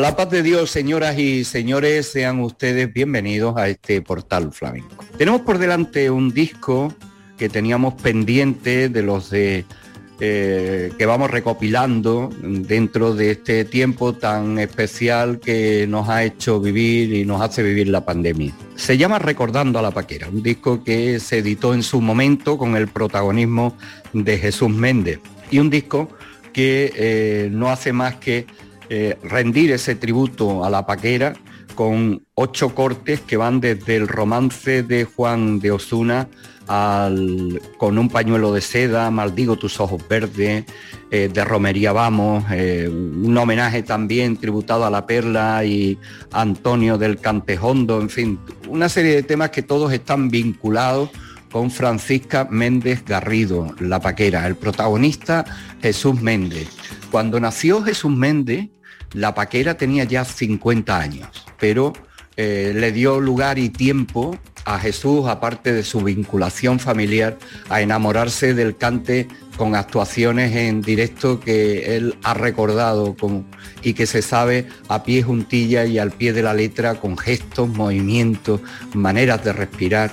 La paz de Dios, señoras y señores, sean ustedes bienvenidos a este portal flamenco. Tenemos por delante un disco que teníamos pendiente de los de eh, que vamos recopilando dentro de este tiempo tan especial que nos ha hecho vivir y nos hace vivir la pandemia. Se llama Recordando a la Paquera, un disco que se editó en su momento con el protagonismo de Jesús Méndez y un disco que eh, no hace más que eh, rendir ese tributo a la paquera con ocho cortes que van desde el romance de Juan de Osuna al, con un pañuelo de seda, Maldigo tus ojos verdes, eh, de Romería Vamos, eh, un homenaje también tributado a la Perla y Antonio del Cantejondo, en fin, una serie de temas que todos están vinculados con Francisca Méndez Garrido, la paquera, el protagonista Jesús Méndez. Cuando nació Jesús Méndez, la paquera tenía ya 50 años, pero eh, le dio lugar y tiempo a Jesús, aparte de su vinculación familiar, a enamorarse del cante con actuaciones en directo que él ha recordado y que se sabe a pie juntilla y al pie de la letra con gestos, movimientos, maneras de respirar.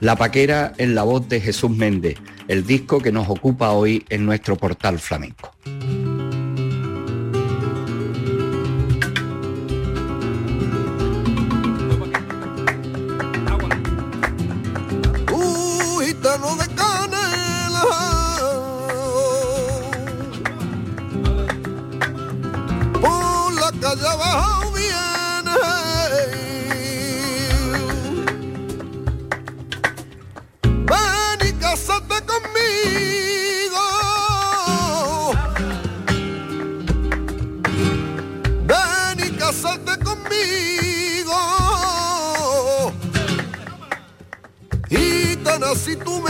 La paquera en la voz de Jesús Méndez, el disco que nos ocupa hoy en nuestro portal flamenco. Si tú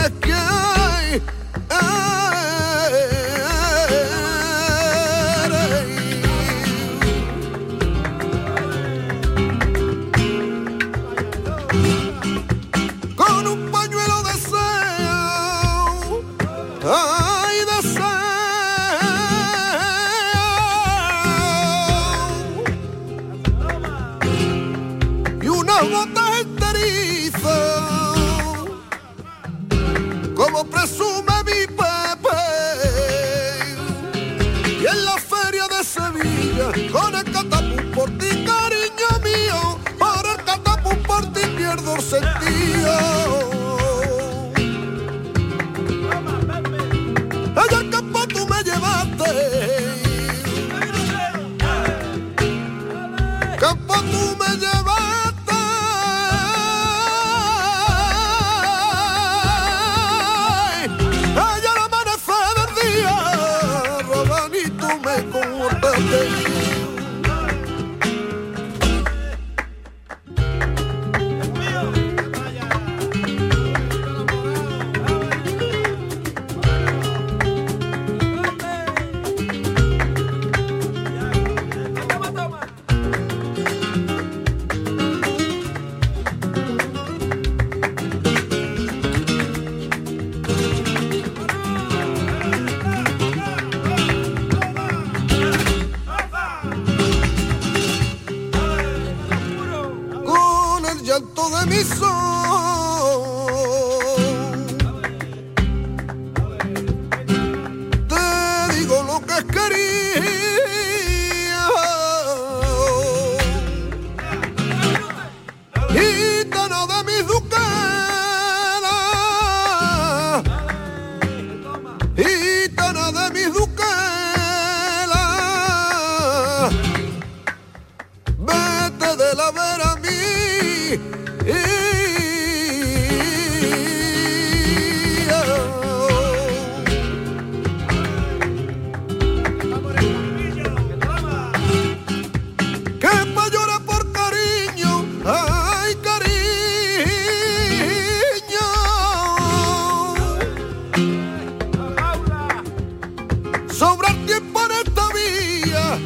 el tiempo en esta vía,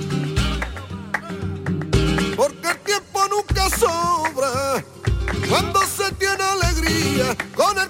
porque el tiempo nunca sobra. Cuando se tiene alegría con el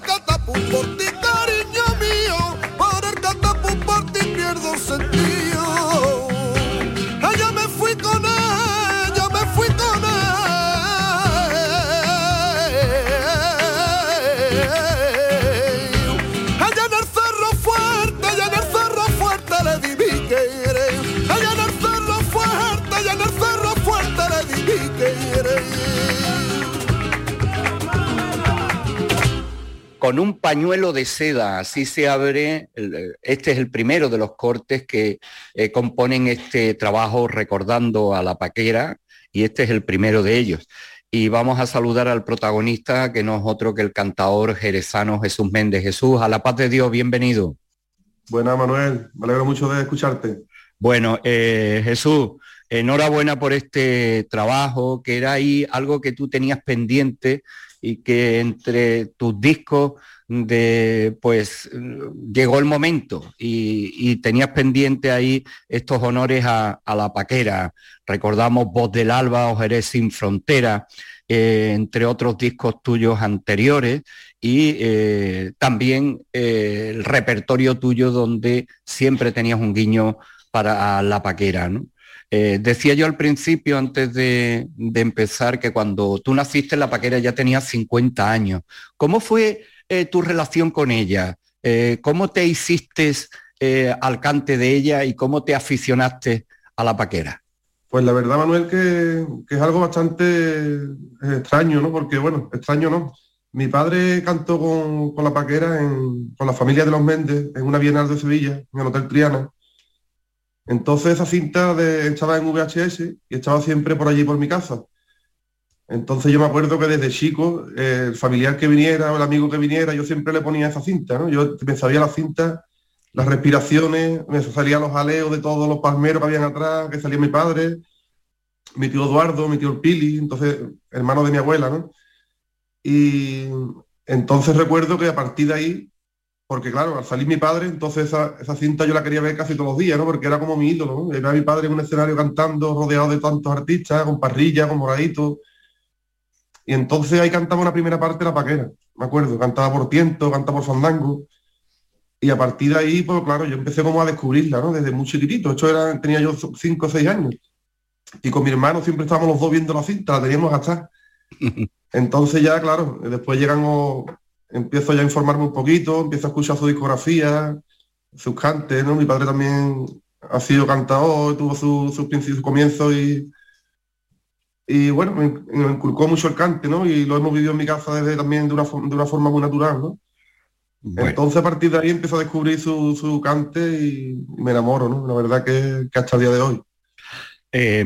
con un pañuelo de seda, así se abre, el- este es el primero de los cortes que eh, componen este trabajo recordando a la paquera y este es el primero de ellos. Y vamos a saludar al protagonista que no es otro que el cantador jerezano Jesús Méndez. Jesús, a la paz de Dios, bienvenido. Buena Manuel, me alegro mucho de escucharte. Bueno, eh, Jesús, enhorabuena por este trabajo, que era ahí algo que tú tenías pendiente y que entre tus discos de pues llegó el momento y, tenías pendiente ahí estos honores a, la paquera. Recordamos Voz del Alba o Jerez sin Frontera, eh, entre otros discos tuyos anteriores y eh, también eh, el repertorio tuyo donde siempre tenías un guiño para la paquera. Eh, decía yo al principio, antes de, empezar, que cuando tú naciste la paquera ya tenías 50 años. ¿Cómo fue eh, tu relación con ella? Eh, ¿Cómo te hiciste al cante de ella y cómo te aficionaste a la paquera? Pues la verdad, Manuel, que, que es algo bastante extraño, ¿no? Porque, bueno, extraño no. Mi padre cantó con, con la paquera en- con la familia de los Méndez en una Bienal de Sevilla, en el Hotel Triana. Entonces esa cinta estaba en VHS y estaba siempre por allí por mi casa. Entonces yo me acuerdo que desde chico, el familiar que viniera o el amigo que viniera, yo siempre le ponía esa cinta, ¿no? Yo me sabía la cinta, las respiraciones, me salían los aleos de todos los palmeros que habían atrás, que salía mi padre, mi tío Eduardo, mi tío Pili, entonces, hermano de mi abuela, ¿no? Y entonces recuerdo que a partir de ahí, porque claro, al salir mi padre, entonces esa, esa cinta yo la quería ver casi todos los días, ¿no? Porque era como mi ídolo, ¿no? Era mi padre en un escenario cantando, rodeado de tantos artistas, con parrilla, con moradito. Y entonces ahí cantaba una primera parte de la paquera, me acuerdo, cantaba por tiento, cantaba por fandango. Y a partir de ahí, pues claro, yo empecé como a descubrirla, ¿no? Desde muy chiquitito. Esto era, tenía yo cinco o seis años. Y con mi hermano siempre estábamos los dos viendo la cinta, la teníamos gastada. Entonces ya, claro, después llegamos, empiezo ya a informarme un poquito, empiezo a escuchar su discografía, sus cantes, ¿no? Mi padre también ha sido cantador, tuvo su- sus principios, su comienzo y, y bueno, me, me inculcó mucho el cante, ¿no? Y lo hemos vivido en mi casa desde también de una, de una forma muy natural, ¿no? Bueno, Entonces a partir de ahí empiezo a descubrir su, su cante y, me enamoro, ¿no? La verdad que, que hasta el día de hoy. eh,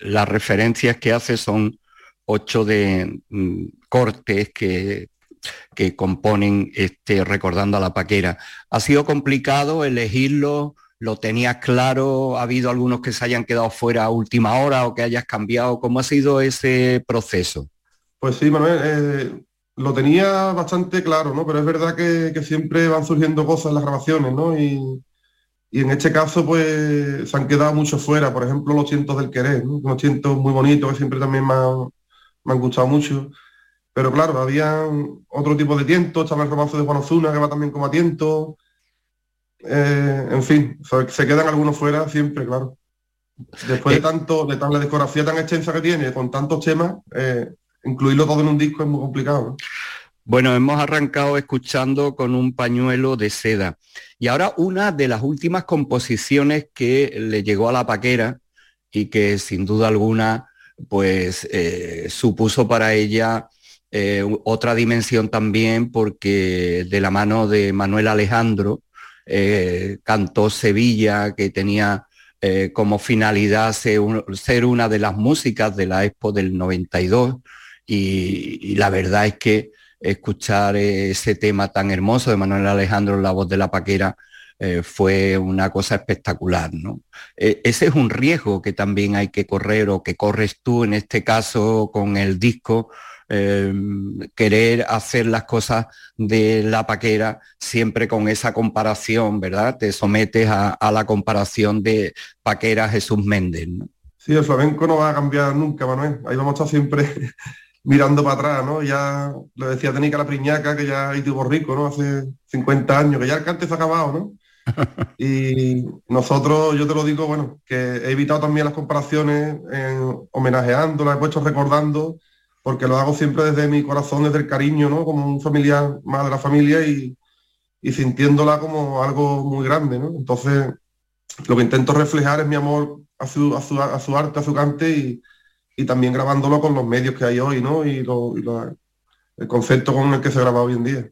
las referencias que hace son ocho de mm, cortes que, que componen este recordando a la paquera. ¿Ha sido complicado elegirlo? ¿Lo tenías claro? ¿Ha habido algunos que se hayan quedado fuera a última hora o que hayas cambiado? ¿Cómo ha sido ese proceso? Pues sí, Manuel, eh, lo tenía bastante claro, ¿no? Pero es verdad que, siempre van surgiendo cosas en las grabaciones, ¿no? Y, y en este caso, pues, se han quedado muchos fuera. Por ejemplo, los cientos del querer, ¿no? Unos cientos muy bonitos que siempre también me me han gustado mucho. Pero claro, había otro tipo de tientos, estaba el romance de Juan Ozuna, que va también como a tiento. Eh, en fin, se, quedan algunos fuera siempre, claro. Después de Eh, tanto, de tan, la discografía tan extensa que tiene, con tantos temas, eh, incluirlo todo en un disco es muy complicado. ¿no? Bueno, hemos arrancado escuchando con un pañuelo de seda. Y ahora una de las últimas composiciones que le llegó a la paquera y que sin duda alguna pues eh, supuso para ella eh, otra dimensión también porque de la mano de Manuel Alejandro eh, cantó Sevilla que tenía eh, como finalidad ser, un- ser una de las músicas de la Expo del 92 y, la verdad es que escuchar ese tema tan hermoso de Manuel Alejandro, la voz de la paquera, fue una cosa espectacular, ¿no? Eh, ese es un riesgo que también hay que correr o que corres tú en este caso con el disco, em, querer hacer las cosas de la paquera siempre con esa comparación, ¿verdad? Te sometes a, la comparación de paquera Jesús Méndez. ¿no? Sí, el flamenco no va a cambiar nunca, Manuel. Ahí vamos a estar siempre mirando para atrás, ¿no? Ya lo decía Tenica la Priñaca, que ya hay tuvo rico, ¿no? Hace 50 años, que ya el cante se ha acabado, ¿no? y nosotros, yo te lo digo, bueno, que he evitado también las comparaciones en, homenajeando, he puesto recordando, porque lo hago siempre desde mi corazón, desde el cariño, ¿no? Como un familiar más de la familia y, sintiéndola como algo muy grande, ¿no? Entonces, lo que intento reflejar es mi amor a su, a su, a su arte, a su cante y, y, también grabándolo con los medios que hay hoy, ¿no? Y, el concepto con el que se graba hoy en día.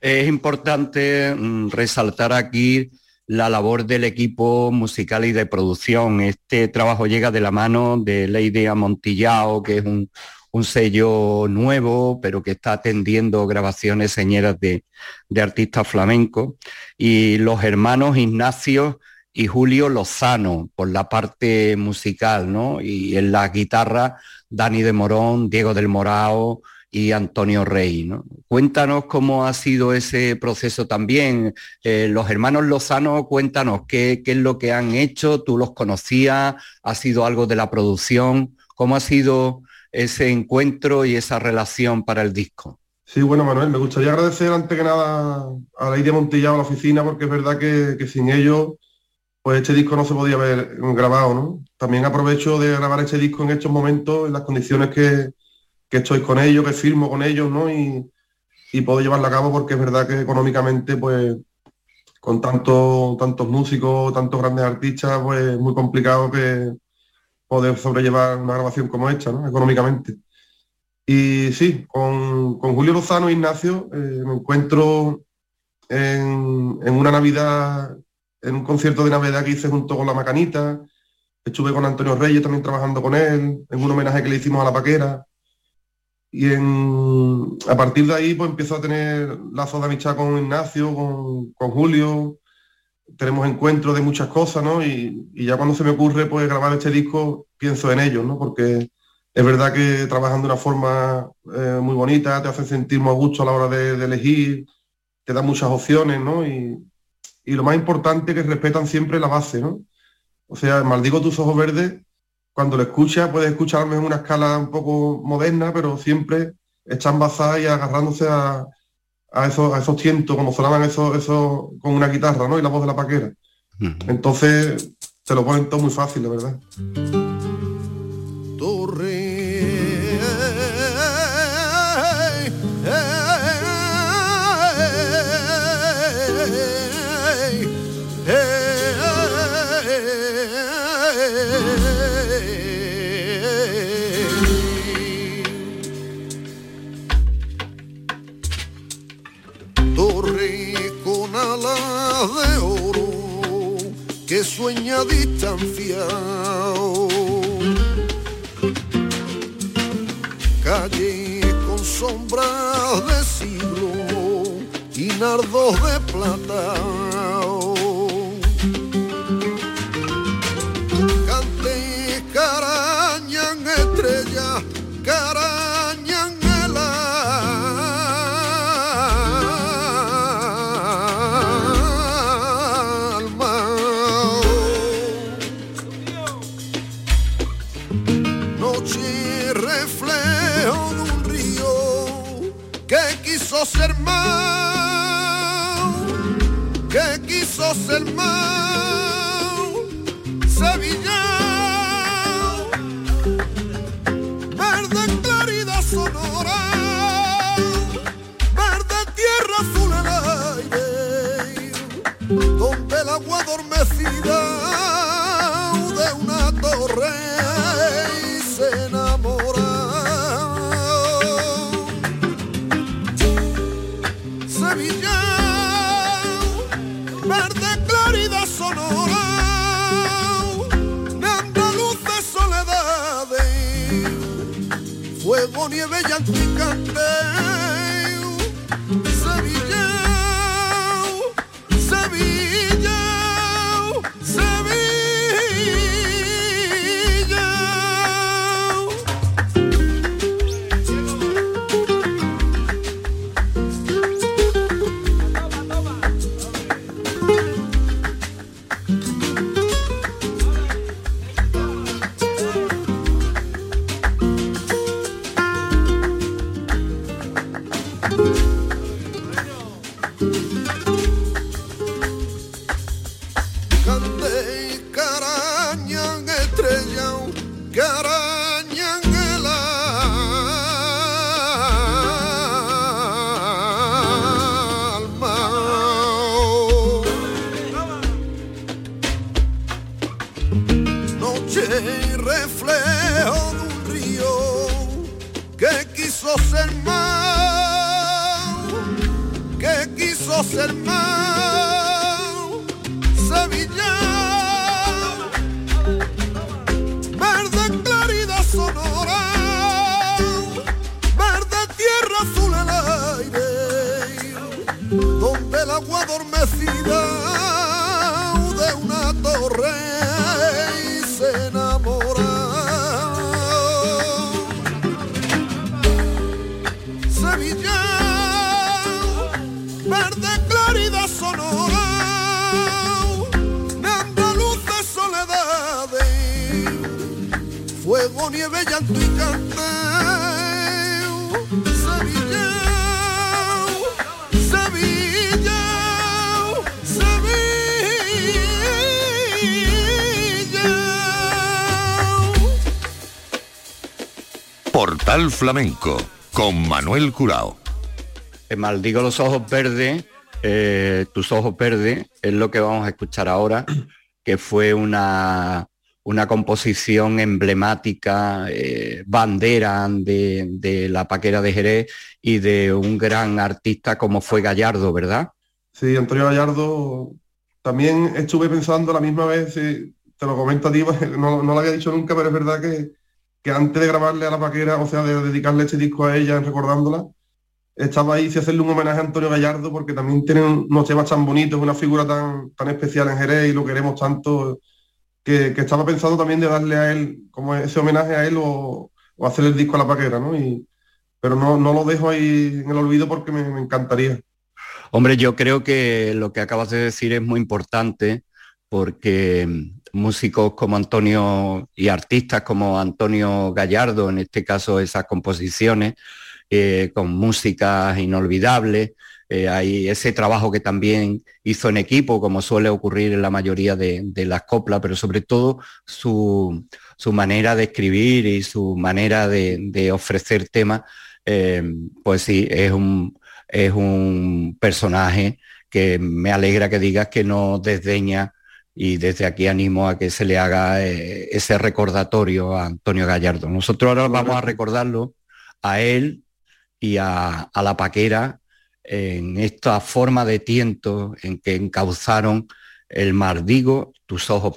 Es importante mm, resaltar aquí la labor del equipo musical y de producción. Este trabajo llega de la mano de Lady Amontillao, que es un, sello nuevo, pero que está atendiendo grabaciones señeras de, artistas flamencos. Y los hermanos Ignacio y Julio Lozano por la parte musical, ¿no? Y en la guitarra, Dani de Morón, Diego del Morao, y Antonio Rey. ¿no? Cuéntanos cómo ha sido ese proceso también. Eh, los hermanos Lozano, cuéntanos qué, qué, es lo que han hecho, tú los conocías, ha sido algo de la producción, cómo ha sido ese encuentro y esa relación para el disco. Sí, bueno, Manuel, me gustaría agradecer antes que nada a la idea Montillado, a la oficina, porque es verdad que, que sin ellos pues este disco no se podía haber grabado, ¿no? También aprovecho de grabar este disco en estos momentos, en las condiciones que, que estoy con ellos, que firmo con ellos, ¿no? Y, puedo llevarla a cabo porque es verdad que económicamente, pues, con tantos tantos músicos, tantos grandes artistas, pues es muy complicado que poder sobrellevar una grabación como esta, ¿no? Económicamente. Y sí, con, Julio Lozano e Ignacio eh, me encuentro en, en, una Navidad, en un concierto de Navidad que hice junto con La Macanita. Estuve con Antonio Reyes también trabajando con él, en un homenaje que le hicimos a La Paquera. Y a partir de ahí pues empiezo a tener lazos de amistad con Ignacio, con, Julio, tenemos encuentros de muchas cosas, ¿no? Y, ya cuando se me ocurre pues grabar este disco pienso en ellos, ¿no? Porque es verdad que trabajan de una forma eh, muy bonita, te hacen sentir a gusto a la hora de, elegir, te dan muchas opciones, ¿no? Y, y, lo más importante es que respetan siempre la base, ¿no? O sea, maldigo tus ojos verdes cuando lo escuchas, puedes escucharme en una escala un poco moderna, pero siempre están basadas y agarrándose a, esos, a esos tientos, como sonaban esos, eso con una guitarra, ¿no? Y la voz de la paquera. Entonces, te lo ponen todo muy fácil, de verdad. sueña distanciado. Calle con sombras de siglo y nardos de plata. Quiso noche reflejo de un río que quiso ser más, que quiso ser más. Flamenco con Manuel Curao. Maldigo los ojos verdes, eh, tus ojos verdes, es lo que vamos a escuchar ahora, que fue una, una composición emblemática, eh, bandera de, de, la paquera de Jerez y de un gran artista como fue Gallardo, ¿verdad? Sí, Antonio Gallardo, también estuve pensando la misma vez, te lo comento a ti, no, no lo había dicho nunca, pero es verdad que, que antes de grabarle a la paquera, o sea, de dedicarle este disco a ella, recordándola, estaba ahí si hacerle un homenaje a Antonio Gallardo, porque también tiene unos temas tan bonitos, una figura tan, tan especial en Jerez y lo queremos tanto, que, estaba pensando también de darle a él, como ese homenaje a él o, o hacer el disco a la paquera, ¿no? Y, pero no, no lo dejo ahí en el olvido porque me, encantaría. Hombre, yo creo que lo que acabas de decir es muy importante porque músicos como Antonio y artistas como Antonio Gallardo, en este caso esas composiciones, eh, con músicas inolvidables, eh, hay ese trabajo que también hizo en equipo, como suele ocurrir en la mayoría de, las coplas, pero sobre todo su, manera de escribir y su manera de, ofrecer temas, eh, pues sí, es un, es un personaje que me alegra que digas que no desdeña y desde aquí animo a que se le haga eh, ese recordatorio a Antonio Gallardo. Nosotros ahora vamos a recordarlo a él y a, a la paquera en esta forma de tiento en que encauzaron el mardigo tus ojos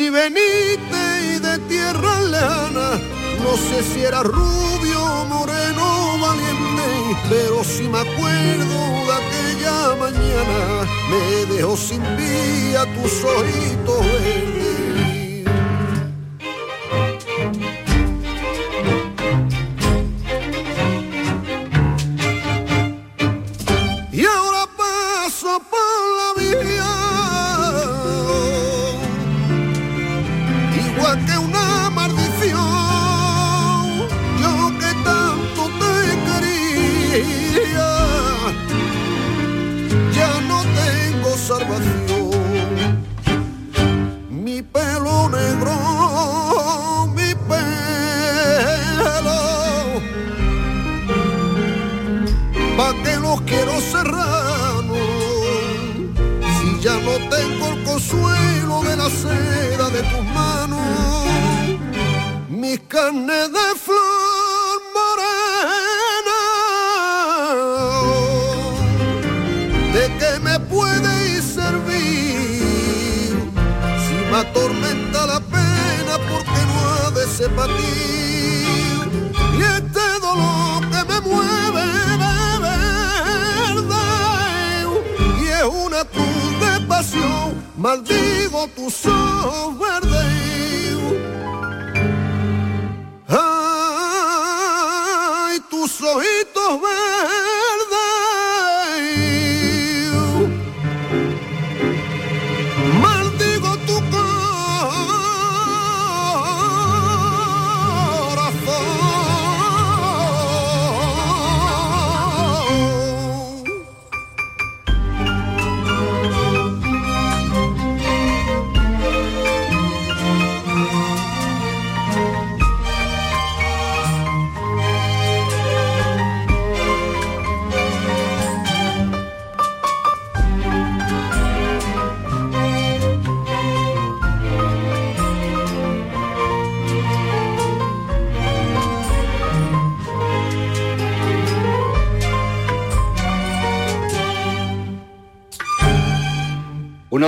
si veniste de tierra lejana, no sé si era rubio, moreno, valiente, pero si me acuerdo de aquella mañana, me dejó sin vía tus ojitos de para? Y este dolor que me mueve, verdad, y es una cruz de pasión, maldigo tus ojos verdes. Ay, tus ojitos verdes.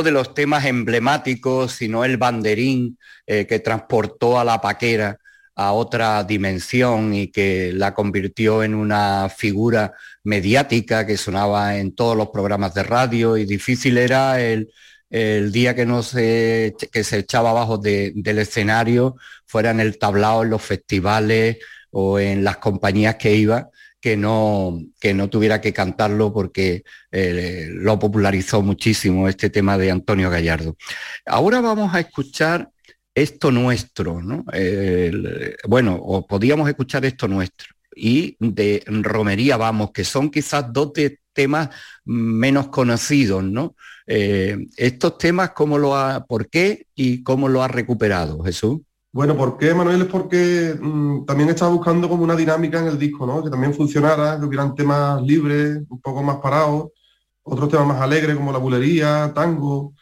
De los temas emblemáticos, si no el banderín eh, que transportó a la paquera a otra dimensión y que la convirtió en una figura mediática que sonaba en todos los programas de radio. Y difícil era el, el día que no se, que se echaba abajo de- del escenario, fuera en el tablao, en los festivales o en las compañías que iba, que no, que no tuviera que cantarlo porque eh, lo popularizó muchísimo este tema de Antonio Gallardo. Ahora vamos a escuchar esto nuestro, ¿no? Bueno, o podíamos escuchar esto nuestro y de Romería Vamos, que son quizás dos temas menos conocidos, ¿no? Eh, estos temas, ¿cómo lo ha, por qué y cómo lo ha recuperado, Jesús? Bueno, ¿por qué, Manuel? Es porque mm, también estaba buscando como una dinámica en el disco, ¿no? Que también funcionara, que hubieran temas libres, un poco más parados, otros temas más alegres como la bulería, tango.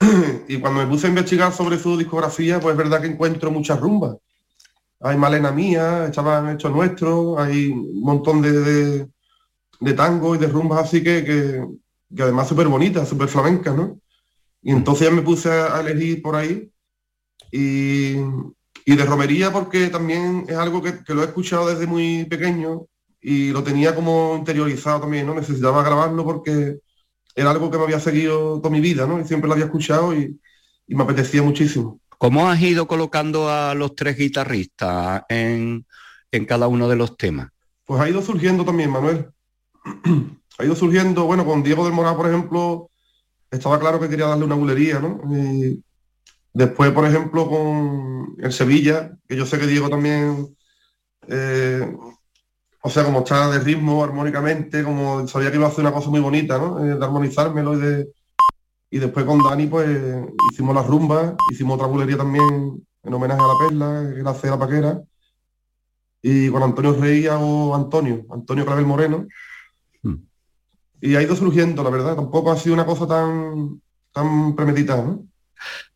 y cuando me puse a investigar sobre su discografía, pues es verdad que encuentro muchas rumbas. Hay Malena Mía, estaban hechos nuestros, hay un montón de, de, tango y de rumbas así que, que, que además súper bonitas, súper flamencas, ¿no? Y entonces ya me puse a elegir por ahí. Y, y de romería porque también es algo que, que lo he escuchado desde muy pequeño y lo tenía como interiorizado también, ¿no? Necesitaba grabarlo porque era algo que me había seguido toda mi vida, ¿no? Y siempre lo había escuchado y, y me apetecía muchísimo. ¿Cómo has ido colocando a los tres guitarristas en, en cada uno de los temas? Pues ha ido surgiendo también, Manuel. ha ido surgiendo, bueno, con Diego del Moral, por ejemplo, estaba claro que quería darle una bulería, ¿no? Después, por ejemplo, con el Sevilla, que yo sé que Diego también, eh, o sea, como está de ritmo, armónicamente, como sabía que iba a hacer una cosa muy bonita, ¿no? Eh, de armonizármelo y de... Y después con Dani, pues, hicimos la rumba, hicimos otra bulería también en homenaje a la perla, que la hace la paquera. Y con Antonio Rey hago Antonio, Antonio Clavel Moreno. Hmm. Y ha ido surgiendo, la verdad. Tampoco ha sido una cosa tan, tan premeditada, ¿no?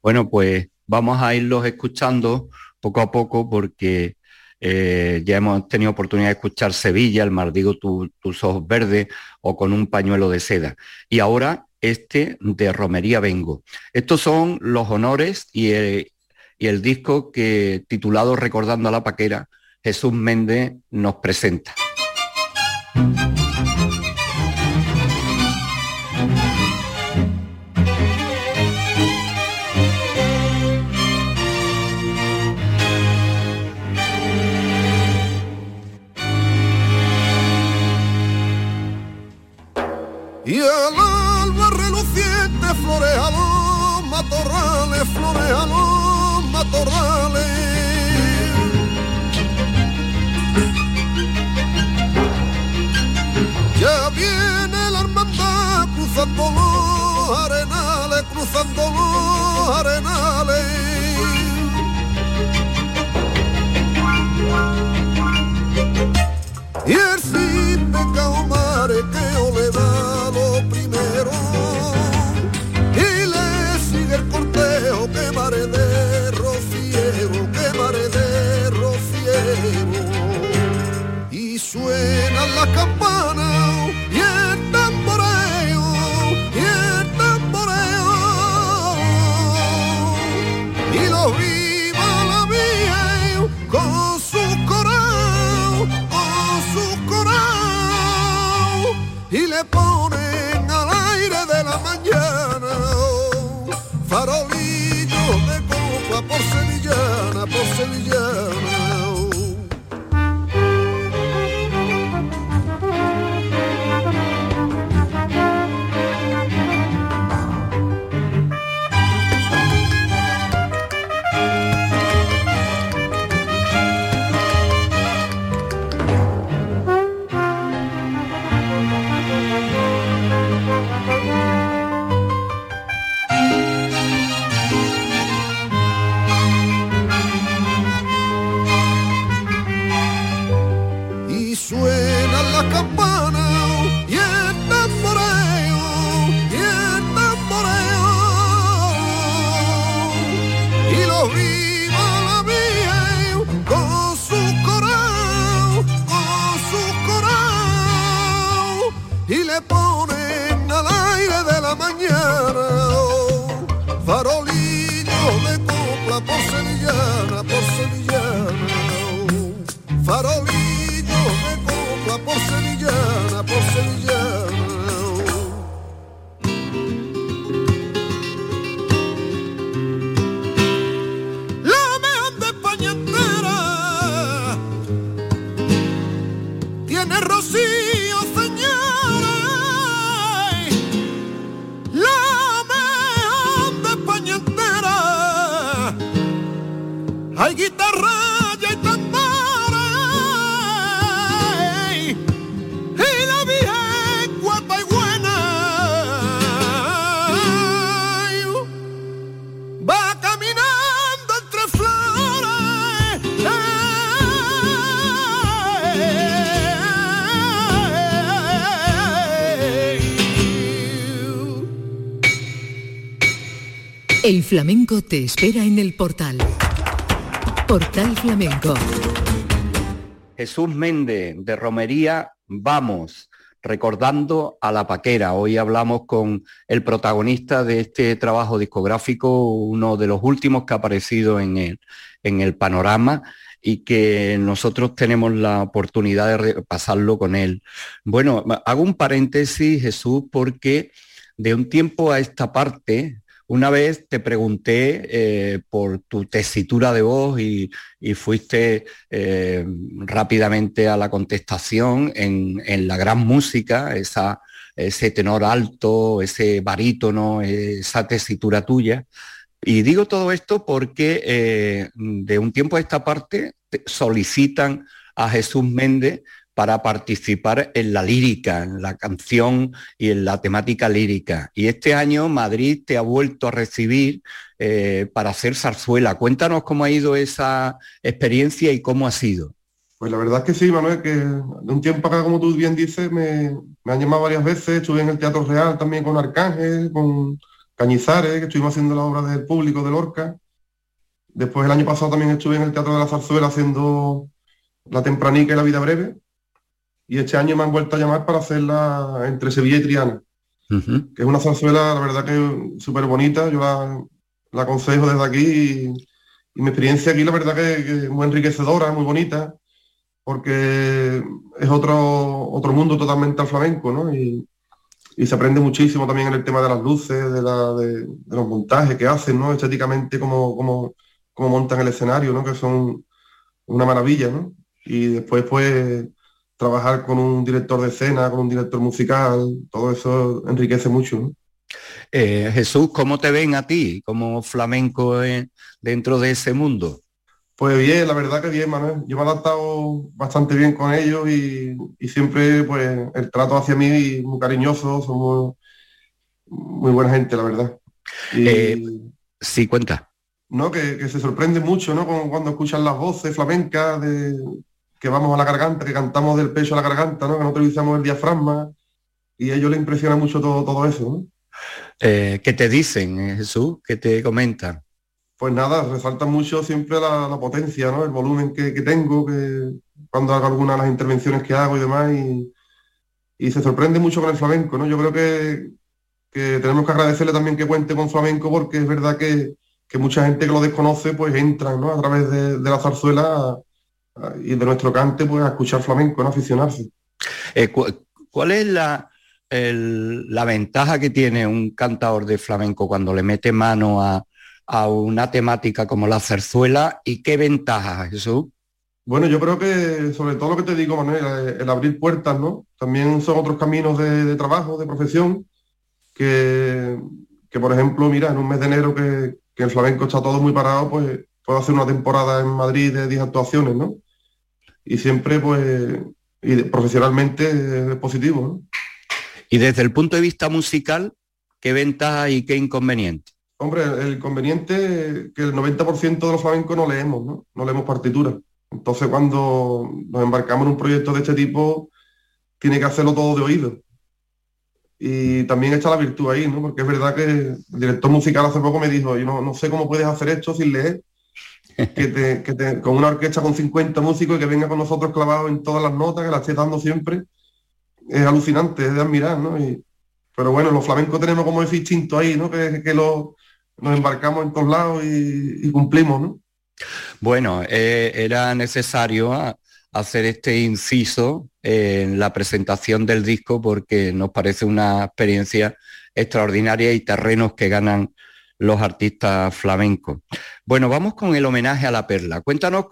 Bueno, pues vamos a irlos escuchando poco a poco porque eh, ya hemos tenido oportunidad de escuchar Sevilla, el Mardigo tus ojos verdes o con un pañuelo de seda. Y ahora este de Romería Vengo. Estos son los honores y el disco que titulado Recordando a la Paquera, Jesús Méndez nos presenta. Y al alba reluciente florea los matorrales, florea los matorrales. Ya viene la hermandad cruzando los arenales, cruzando los arenales. Y el cid de Caomare que ole da lo primero El flamenco te espera en el portal. Portal Flamenco. Jesús Méndez de Romería, vamos, recordando a la paquera. Hoy hablamos con el protagonista de este trabajo discográfico, uno de los últimos que ha aparecido en el, en el panorama y que nosotros tenemos la oportunidad de repasarlo con él. Bueno, hago un paréntesis, Jesús, porque de un tiempo a esta parte, una vez te pregunté eh, por tu tesitura de voz y, fuiste eh, rápidamente a la contestación en, la gran música, ese tenor alto, ese barítono, esa tesitura tuya. Y digo todo esto porque eh, de un tiempo a esta parte solicitan a Jesús Méndez para participar en la lírica, en la canción y en la temática lírica. Y este año Madrid te ha vuelto a recibir eh, para hacer zarzuela. Cuéntanos cómo ha ido esa experiencia y cómo ha sido. Pues la verdad es que sí, Manuel, que de un tiempo acá, como tú bien dices, me, me han llamado varias veces, estuve en el Teatro Real también con Arcángel, con Cañizares, que estuvimos haciendo la obra del público de Lorca. Después el año pasado también estuve en el Teatro de la Zarzuela haciendo La Tempranica y La Vida Breve. Y este año me han vuelto a llamar para hacerla entre Sevilla y Triana, que es una zarzuela, la verdad que súper bonita. Yo la, aconsejo desde aquí y, mi experiencia aquí, la verdad que, es muy enriquecedora, muy bonita, porque es otro, otro mundo totalmente al flamenco, ¿no? Y, y se aprende muchísimo también en el tema de las luces, de, los montajes que hacen, ¿no? Estéticamente, cómo, cómo, montan el escenario, ¿no? Que son una maravilla, ¿no? Y después, pues, trabajar con un director de escena, con un director musical, todo eso enriquece mucho, eh, Jesús, ¿cómo te ven a ti como flamenco dentro de ese mundo? Pues bien, la verdad que bien, Manuel. Yo me he adaptado bastante bien con ellos y, siempre pues el trato hacia mí muy cariñoso, somos muy buena gente, la verdad. Y, eh, sí, cuenta. ¿no? Que, se sorprende mucho ¿no? cuando, escuchan las voces flamencas de que vamos a la garganta, que cantamos del pecho a la garganta, ¿no? que no utilizamos el diafragma y a ellos les impresiona mucho todo, todo eso. Eh, ¿Qué te dicen, eh, Jesús? ¿Qué te comentan? pues nada, resalta mucho siempre la, potencia, ¿no? El volumen que, tengo, que cuando hago algunas de las intervenciones que hago y demás, y, se sorprende mucho con el flamenco, ¿no? Yo creo que, tenemos que agradecerle también que cuente con flamenco porque es verdad que, mucha gente que lo desconoce pues entran ¿no? a través de, la zarzuela y de nuestro cante pues a escuchar flamenco, ¿no? aficionarse. Eh, ¿Cuál es la, la ventaja que tiene un cantador de flamenco cuando le mete mano a, a una temática como la zarzuela y qué ventajas, Jesús? Bueno, yo creo que sobre todo lo que te digo, Manuel, el abrir puertas, ¿no? También son otros caminos de, trabajo, de profesión, que, que, por ejemplo, mira, en un mes de enero que, que, el flamenco está todo muy parado, pues puedo hacer una temporada en Madrid de 10 actuaciones, ¿no? Y siempre, pues, y profesionalmente es positivo, ¿no? Y desde el punto de vista musical, ¿qué ventajas y qué inconvenientes? Hombre, el conveniente que el 90% de los flamencos no leemos, ¿no? No leemos partituras. Entonces cuando nos embarcamos en un proyecto de este tipo, tiene que hacerlo todo de oído. Y también está la virtud ahí, ¿no? Porque es verdad que el director musical hace poco me dijo, yo no, sé cómo puedes hacer esto sin leer, que, con una orquesta con 50 músicos y que venga con nosotros clavados en todas las notas, que la esté dando siempre, es alucinante, es de admirar, ¿no? pero bueno, los flamencos tenemos como ese instinto ahí, ¿no? Que, que lo, nos embarcamos en todos lados y, cumplimos, ¿no? Bueno, eh, era necesario hacer este inciso en la presentación del disco porque nos parece una experiencia extraordinaria y terrenos que ganan los artistas flamencos. Bueno, vamos con el homenaje a la perla. Cuéntanos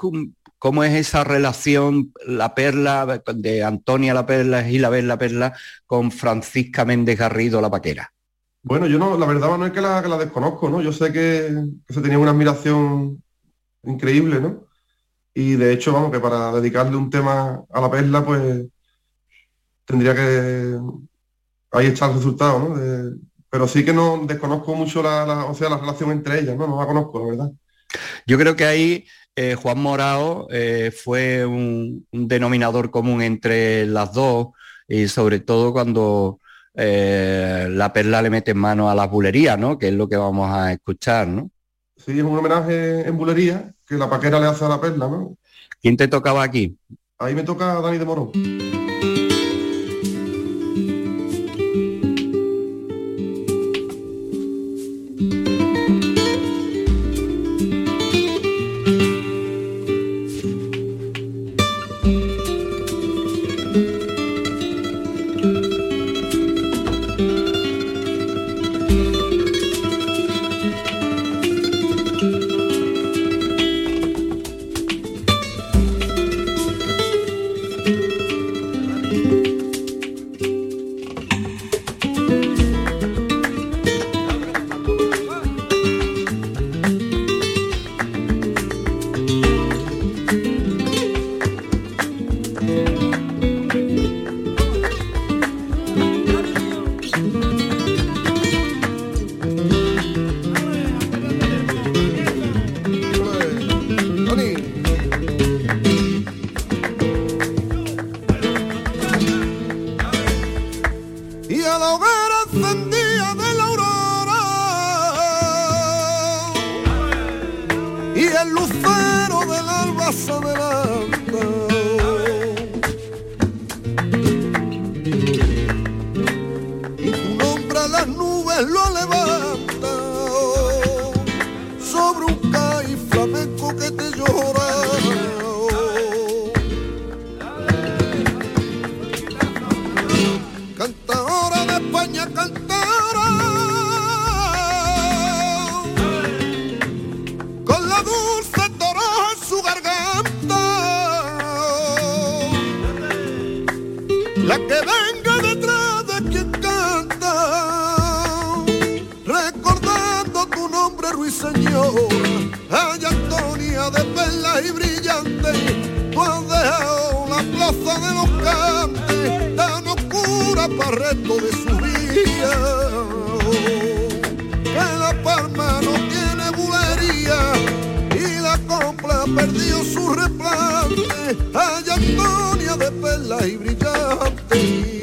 cómo, es esa relación, la perla de Antonia la perla y la la perla con Francisca Méndez Garrido la paquera. Bueno, yo no, la verdad no es que la, que la desconozco, ¿no? Yo sé que, se tenía una admiración increíble, ¿no? Y de hecho, vamos, que para dedicarle un tema a la perla, pues tendría que ahí está el resultado, ¿no? Pero sí que no desconozco mucho la, o sea, la relación entre ellas, ¿no? No la conozco, la verdad. Yo creo que ahí eh, Juan Morao eh, fue un, denominador común entre las dos y sobre todo cuando eh, la perla le mete en mano a las bulerías, ¿no? Que es lo que vamos a escuchar, ¿no? Sí, es un homenaje en bulería que la paquera le hace a la perla, ¿no? ¿Quién te tocaba aquí? Ahí me toca Dani de Morón. Garganta. La que venga detrás de quien canta. Recordando tu nombre, ruiseñora. Ay, Antonia de perlas y brillante. Tú has dejado la plaza de los cantes tan oscura para el resto de su vida. Perdió su replante. Ay, Antonia de perlas y brillante.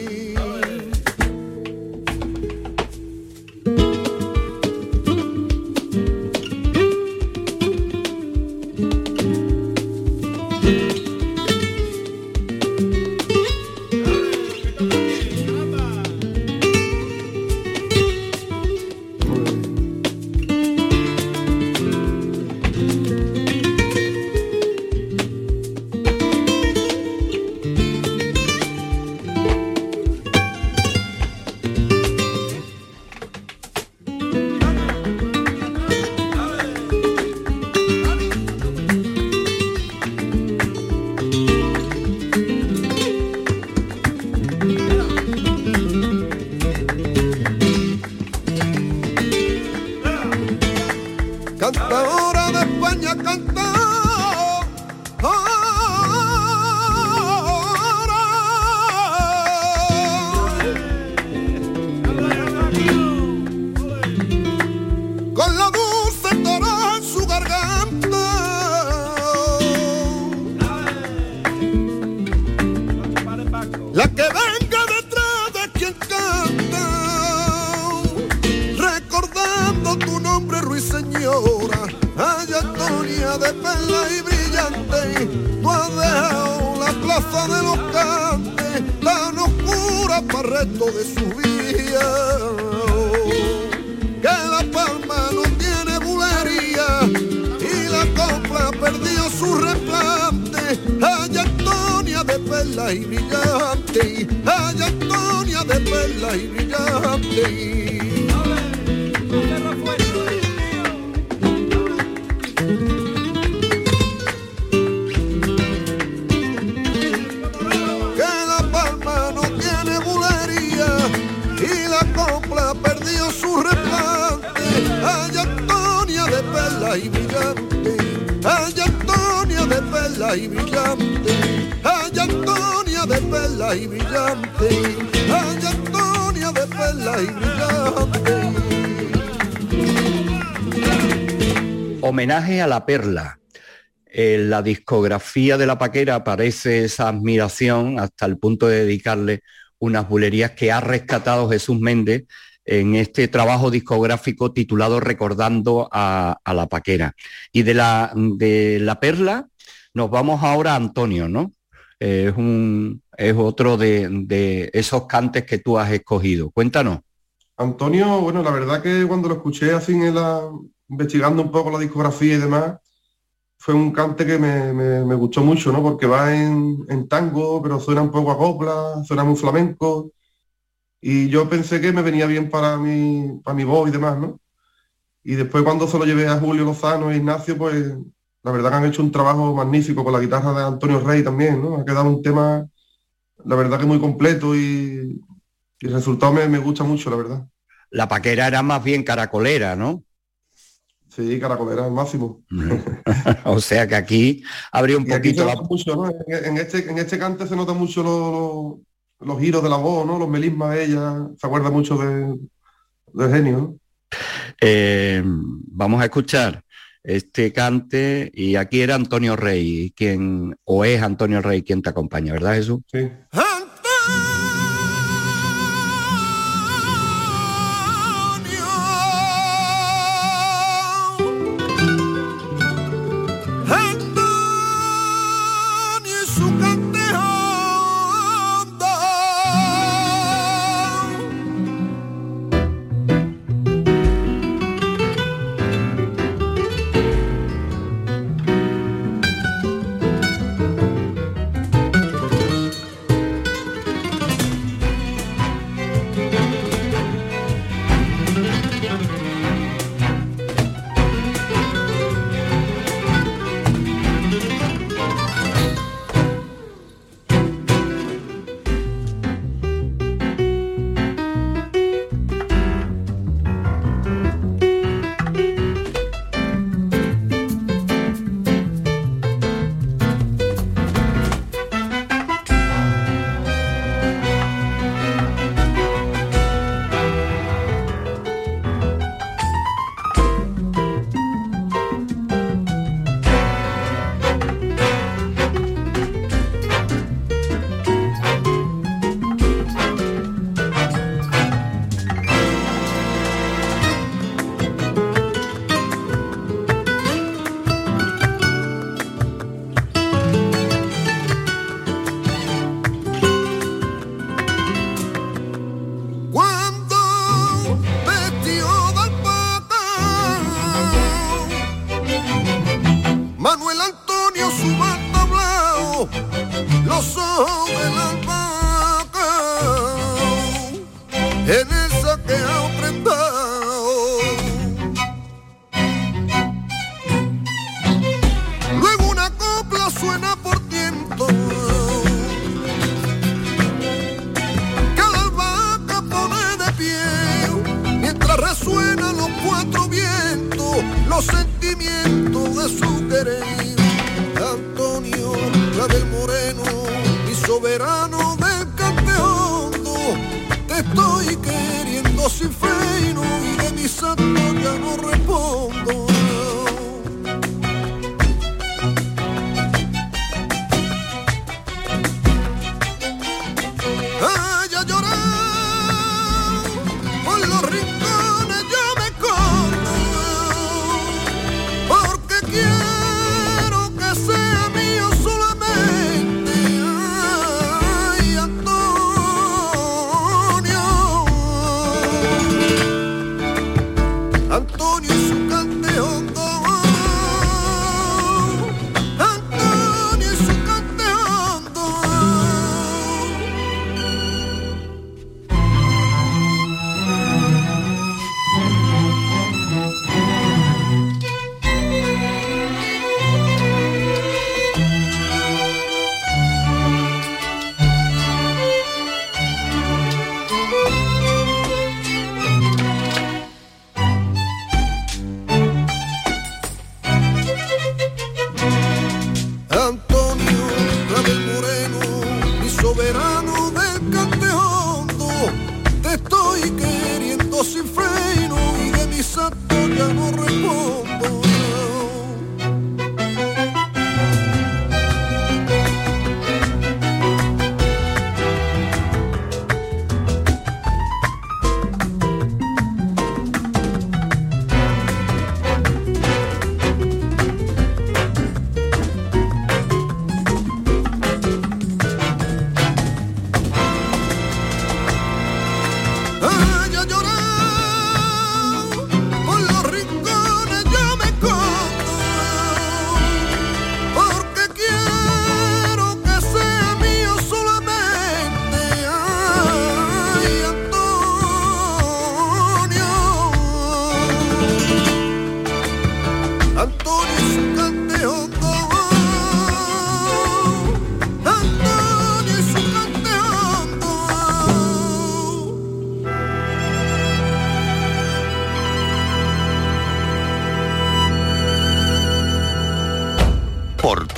De su vida. Que la palma no tiene bulería y la copla perdió su replante, ay Antonia de perla y brillante, ay Antonia de perla y brillante. Homenaje a la perla. En la discografía de la paquera aparece esa admiración hasta el punto de dedicarle unas bulerías que ha rescatado Jesús Méndez en este trabajo discográfico titulado Recordando a, a la paquera. Y de la, de la perla nos vamos ahora a Antonio, ¿no? Eh, es, un, es otro de, de esos cantes que tú has escogido. Cuéntanos. Antonio, bueno, la verdad que cuando lo escuché así en la, investigando un poco la discografía y demás, fue un cante que me, me- me gustó mucho, ¿no? Porque va en, en tango, pero suena un poco a copla, suena muy flamenco. Y yo pensé que me venía bien para mi, para mi voz y demás, ¿no? Y después cuando se lo llevé a Julio Lozano e Ignacio, pues la verdad que han hecho un trabajo magnífico con la guitarra de Antonio Rey también, ¿no? Ha quedado un tema, la verdad que muy completo y, y el resultado me, me gusta mucho, la verdad. La paquera era más bien caracolera, ¿no? Sí, caracolera al máximo. o sea que aquí habría un Y poquito la... nota mucho, ¿no? En, en este, en este cante se nota mucho lo- lo- los giros de la voz, ¿no? Los melismas de ella, se acuerda mucho de, del genio, ¿no? Eh, vamos a escuchar este cante y aquí era Antonio Rey quien o es Antonio Rey quien te acompaña, ¿verdad Jesús? Sí.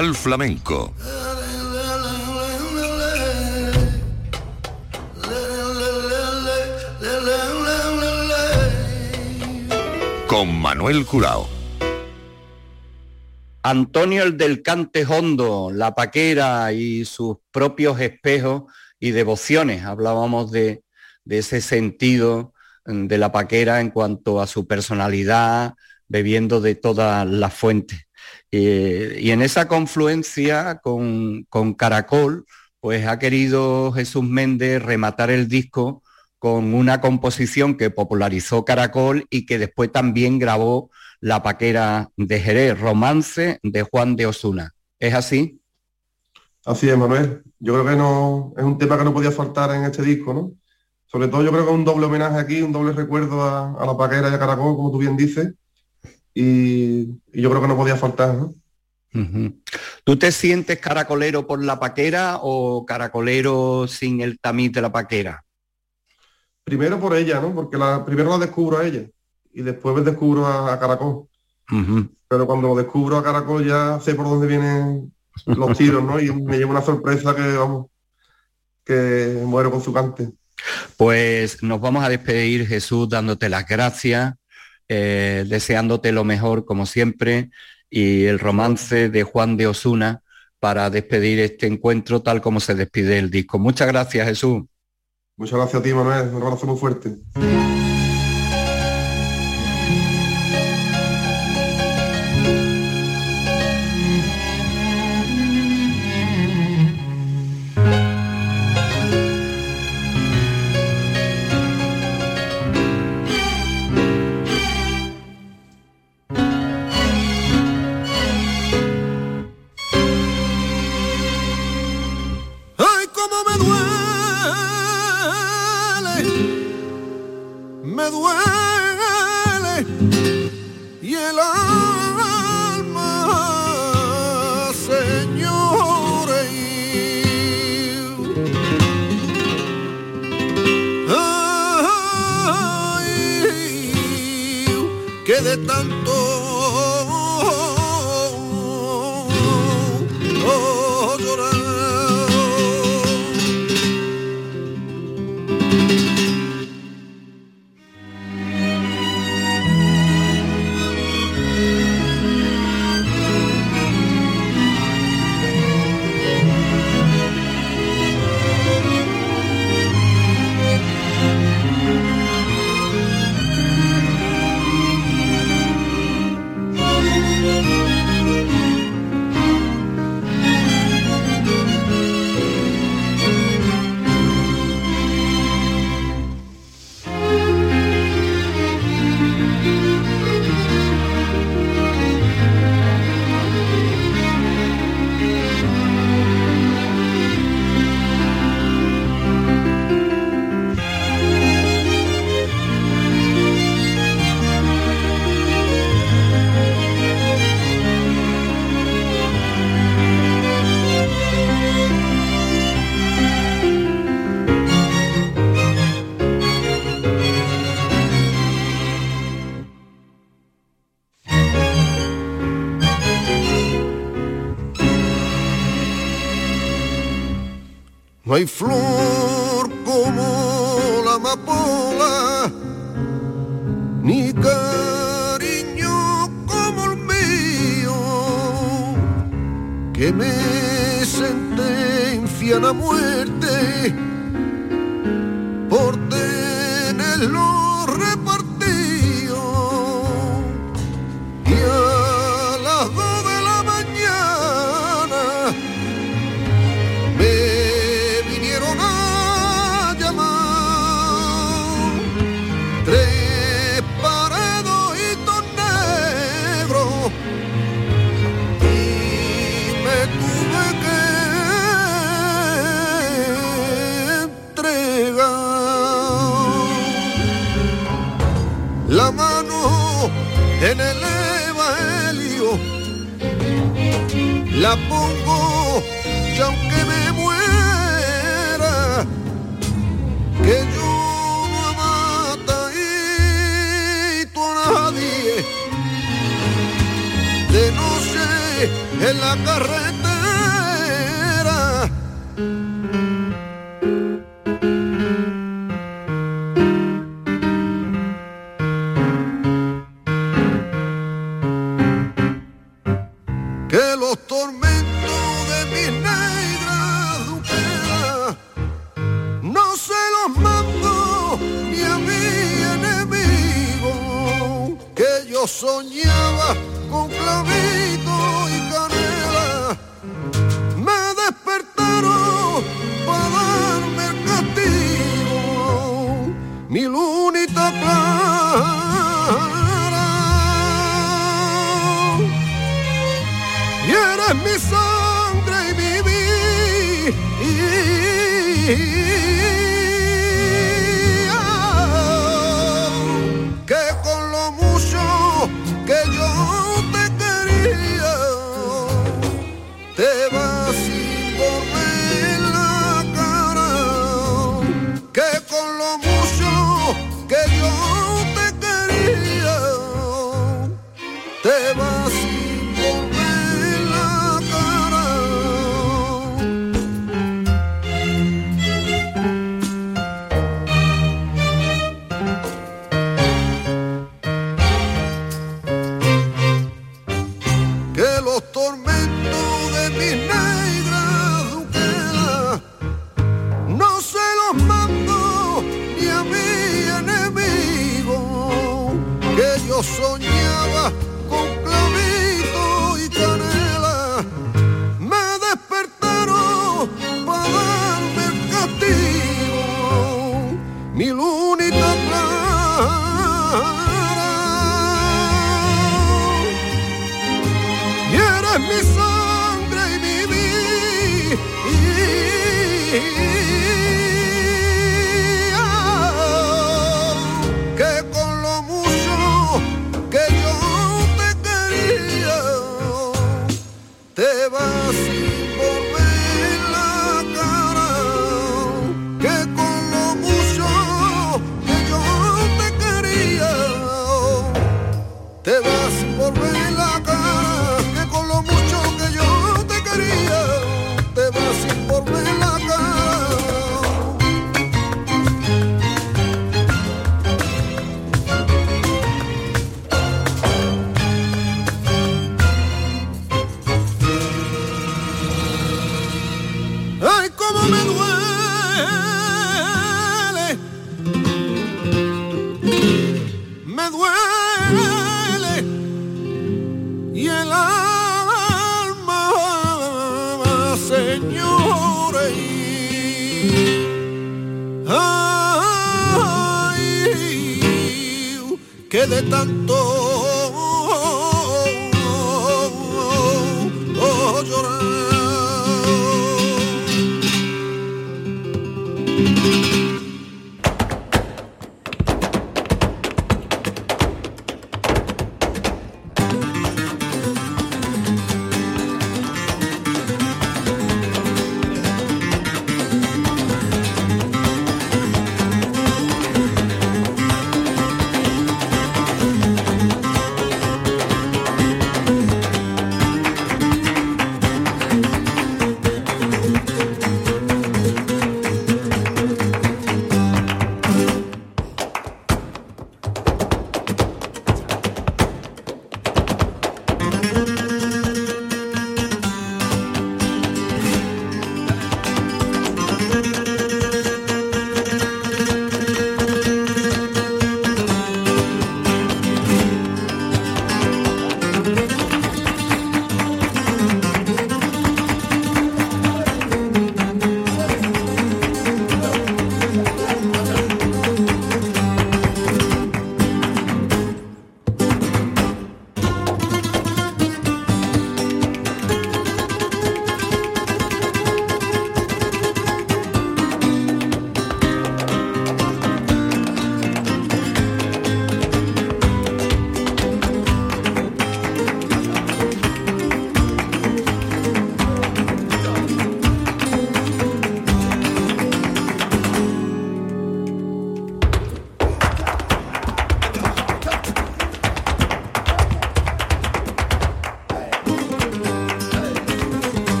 Portal Flamenco con Manuel Curao. Antonio el del Cante Hondo, la paquera y sus propios espejos y devociones. Hablábamos de, de ese sentido mm, de la paquera en cuanto a su personalidad, bebiendo de todas las fuentes. Eh, y en esa confluencia con, con Caracol, pues ha querido Jesús Méndez rematar el disco con una composición que popularizó Caracol y que después también grabó la paquera de Jerez, Romance de Juan de Osuna. ¿Es así? Así es, Manuel. Yo creo que no es un tema que no podía faltar en este disco, ¿no? Sobre todo yo creo que un doble homenaje aquí, un doble recuerdo a la paquera y a Caracol, como tú bien dices. Y, y yo creo que no podía faltar, ¿no? ¿Tú te sientes caracolero por la paquera o caracolero sin el tamiz de la paquera? Primero por ella, ¿no? Porque la, primero la descubro a ella y después descubro a, a Caracol. Pero cuando descubro a Caracol ya sé por dónde vienen los tiros, ¿no? Y me lleva una sorpresa que, vamos, que muero con su cante. Pues nos vamos a despedir, Jesús, dándote las gracias, eh, deseándote lo mejor, como siempre, y el romance de Juan de Osuna para despedir este encuentro tal como se despide el disco. Muchas gracias, Jesús. Muchas gracias a ti, Manuel. Un abrazo muy fuerte. hay flor como la amapola, ni cariño como el mío, que me sentencian a muerte. la pongo y aunque me muera, que yo no mata y tú a nadie. De noche en la carrera.